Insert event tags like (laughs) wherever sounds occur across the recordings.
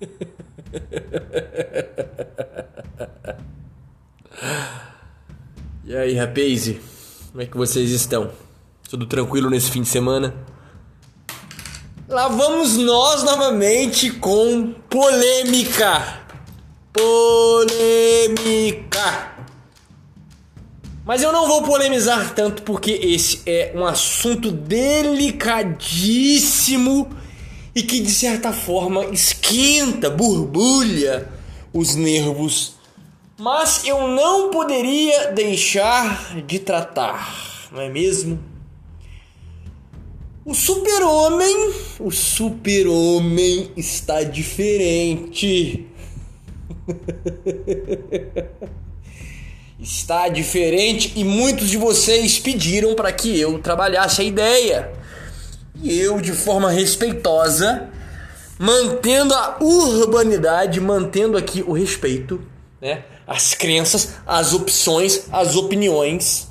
(laughs) E aí, rapaz? Como é que vocês estão? Tudo tranquilo nesse fim de semana? Lá vamos nós novamente com polêmica. Polêmica. Mas eu não vou polemizar tanto porque esse é um assunto delicadíssimo e que de certa forma esquenta, borbulha os nervos. Mas eu não poderia deixar de tratar, não é mesmo? O super-homem, o super-homem está diferente. (laughs) está diferente e muitos de vocês pediram para que eu trabalhasse a ideia. E eu, de forma respeitosa, mantendo a urbanidade, mantendo aqui o respeito, né? As crenças, as opções, as opiniões.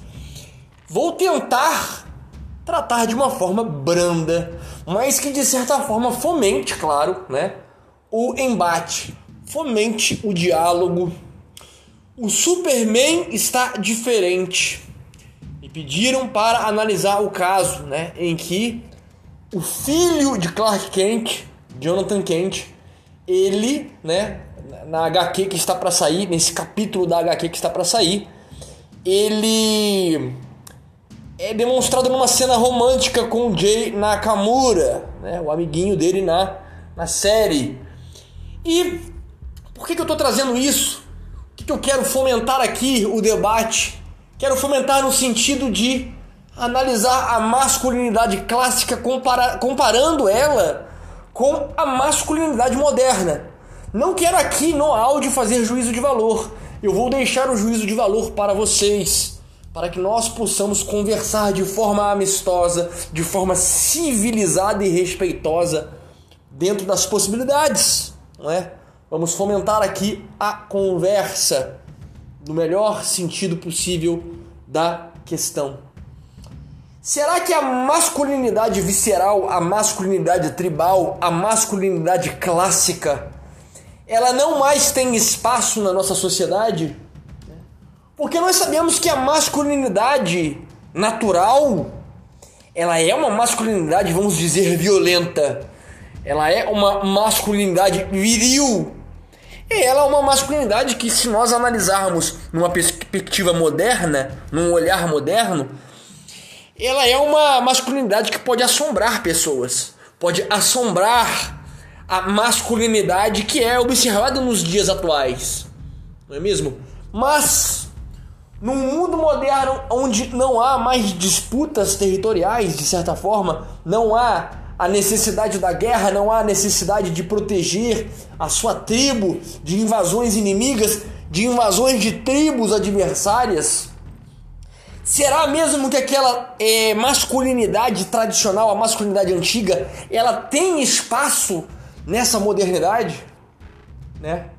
Vou tentar tratar de uma forma branda, mas que de certa forma fomente, claro, né, o embate, fomente o diálogo. O Superman está diferente. E pediram para analisar o caso, né, em que o filho de Clark Kent, Jonathan Kent, ele, né, na HQ que está para sair, nesse capítulo da HQ que está para sair, ele é demonstrado numa cena romântica com o Jay Nakamura, né, o amiguinho dele na, na série. E por que, que eu estou trazendo isso? O que, que eu quero fomentar aqui o debate? Quero fomentar no sentido de analisar a masculinidade clássica compara comparando ela com a masculinidade moderna. Não quero aqui no áudio fazer juízo de valor. Eu vou deixar o juízo de valor para vocês para que nós possamos conversar de forma amistosa, de forma civilizada e respeitosa dentro das possibilidades, não é? Vamos fomentar aqui a conversa no melhor sentido possível da questão. Será que a masculinidade visceral, a masculinidade tribal, a masculinidade clássica, ela não mais tem espaço na nossa sociedade? Porque nós sabemos que a masculinidade natural, ela é uma masculinidade, vamos dizer, violenta. Ela é uma masculinidade viril. E ela é uma masculinidade que, se nós analisarmos numa perspectiva moderna, num olhar moderno, ela é uma masculinidade que pode assombrar pessoas, pode assombrar a masculinidade que é observada nos dias atuais, não é mesmo? Mas num mundo moderno onde não há mais disputas territoriais, de certa forma, não há a necessidade da guerra, não há a necessidade de proteger a sua tribo de invasões inimigas, de invasões de tribos adversárias. Será mesmo que aquela é, masculinidade tradicional, a masculinidade antiga, ela tem espaço nessa modernidade? Né?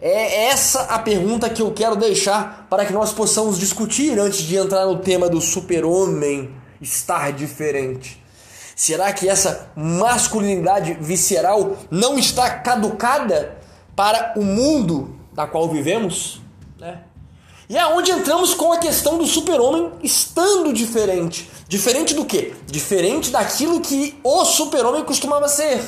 É essa a pergunta que eu quero deixar para que nós possamos discutir antes de entrar no tema do super-homem estar diferente. Será que essa masculinidade visceral não está caducada para o mundo da qual vivemos? Né? E é onde entramos com a questão do super-homem estando diferente. Diferente do quê? Diferente daquilo que o super-homem costumava ser.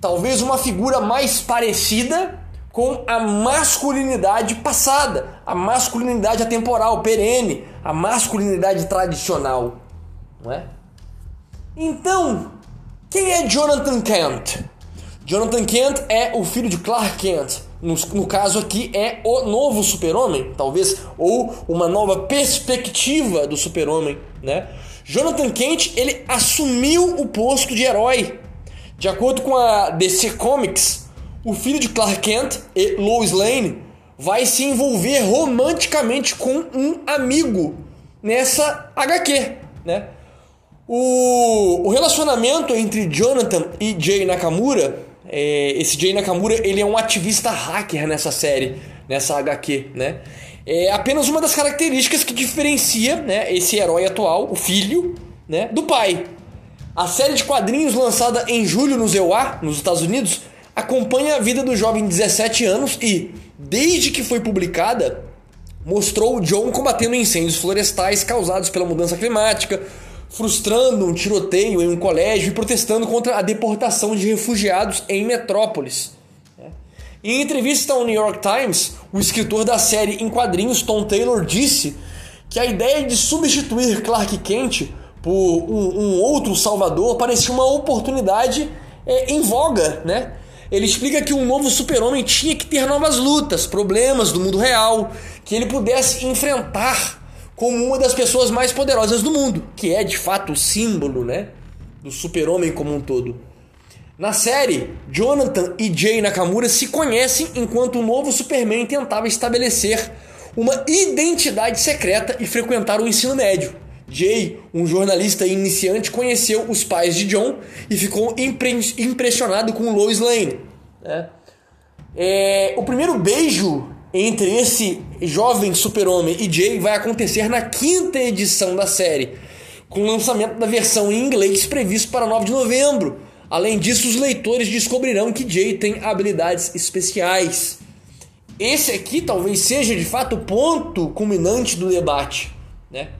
Talvez uma figura mais parecida com a masculinidade passada, a masculinidade atemporal, perene, a masculinidade tradicional, não é? Então, quem é Jonathan Kent? Jonathan Kent é o filho de Clark Kent. No, no caso aqui é o novo super-homem, talvez, ou uma nova perspectiva do super-homem, né? Jonathan Kent, ele assumiu o posto de herói. De acordo com a DC Comics, o filho de Clark Kent e Lois Lane vai se envolver romanticamente com um amigo nessa HQ, né? O, o relacionamento entre Jonathan e Jay Nakamura, é, esse Jay Nakamura, ele é um ativista hacker nessa série, nessa HQ, né? É apenas uma das características que diferencia, né, esse herói atual, o filho, né, do pai. A série de quadrinhos lançada em julho no ZEUA, nos Estados Unidos, acompanha a vida do jovem de 17 anos e, desde que foi publicada, mostrou o John combatendo incêndios florestais causados pela mudança climática, frustrando um tiroteio em um colégio e protestando contra a deportação de refugiados em metrópoles. Em entrevista ao New York Times, o escritor da série em quadrinhos Tom Taylor disse que a ideia de substituir Clark Kent por um, um outro Salvador parecia uma oportunidade é, em voga, né? Ele explica que um novo super-homem tinha que ter novas lutas, problemas do mundo real, que ele pudesse enfrentar como uma das pessoas mais poderosas do mundo, que é de fato o símbolo, né, do super-homem como um todo. Na série, Jonathan e Jay Nakamura se conhecem enquanto o novo Superman tentava estabelecer uma identidade secreta e frequentar o ensino médio. Jay, um jornalista iniciante, conheceu os pais de John e ficou impre impressionado com Lois Lane. Né? É, o primeiro beijo entre esse jovem super-homem e Jay vai acontecer na quinta edição da série, com o lançamento da versão em inglês previsto para 9 de novembro. Além disso, os leitores descobrirão que Jay tem habilidades especiais. Esse aqui talvez seja de fato o ponto culminante do debate, né?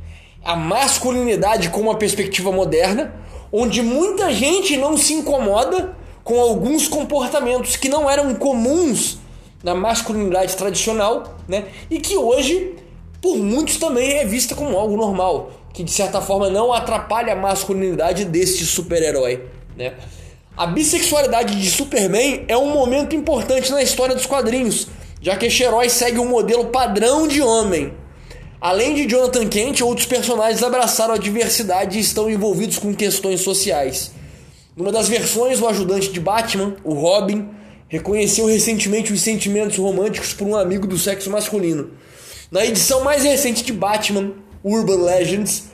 A masculinidade com uma perspectiva moderna, onde muita gente não se incomoda com alguns comportamentos que não eram comuns na masculinidade tradicional, né? E que hoje, por muitos também é vista como algo normal, que de certa forma não atrapalha a masculinidade deste super-herói, né? A bissexualidade de Superman é um momento importante na história dos quadrinhos, já que este herói segue um modelo padrão de homem. Além de Jonathan Kent, outros personagens abraçaram a diversidade e estão envolvidos com questões sociais. Numa das versões, o ajudante de Batman, o Robin, reconheceu recentemente os sentimentos românticos por um amigo do sexo masculino. Na edição mais recente de Batman, Urban Legends,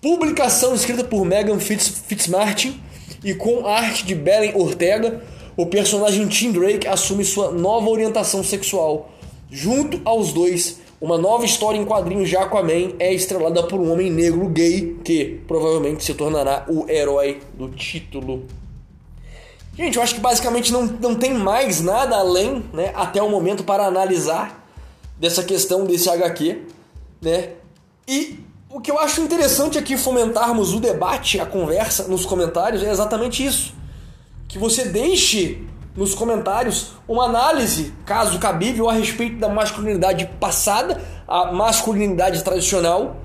publicação escrita por Megan Fitz, Fitzmartin e com arte de Belen Ortega, o personagem Tim Drake assume sua nova orientação sexual. Junto aos dois, uma nova história em quadrinhos de Aquaman é estrelada por um homem negro gay que provavelmente se tornará o herói do título Gente, eu acho que basicamente não, não tem mais nada além, né, até o momento, para analisar dessa questão desse HQ, né? E o que eu acho interessante aqui fomentarmos o debate, a conversa nos comentários é exatamente isso. Que você deixe nos comentários uma análise, caso cabível, a respeito da masculinidade passada, a masculinidade tradicional,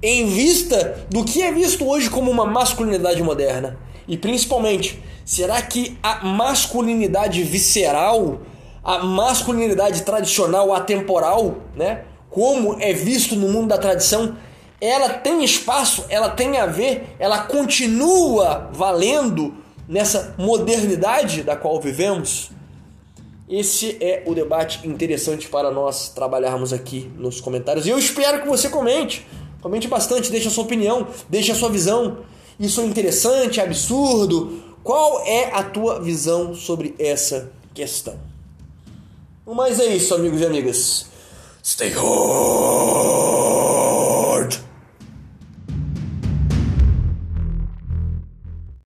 em vista do que é visto hoje como uma masculinidade moderna. E principalmente, será que a masculinidade visceral, a masculinidade tradicional, atemporal, né? Como é visto no mundo da tradição, ela tem espaço, ela tem a ver, ela continua valendo nessa modernidade da qual vivemos? Esse é o debate interessante para nós trabalharmos aqui nos comentários. E eu espero que você comente. Comente bastante, deixe a sua opinião, deixe a sua visão. Isso é interessante, é absurdo? Qual é a tua visão sobre essa questão? Mas é isso, amigos e amigas. Stay home!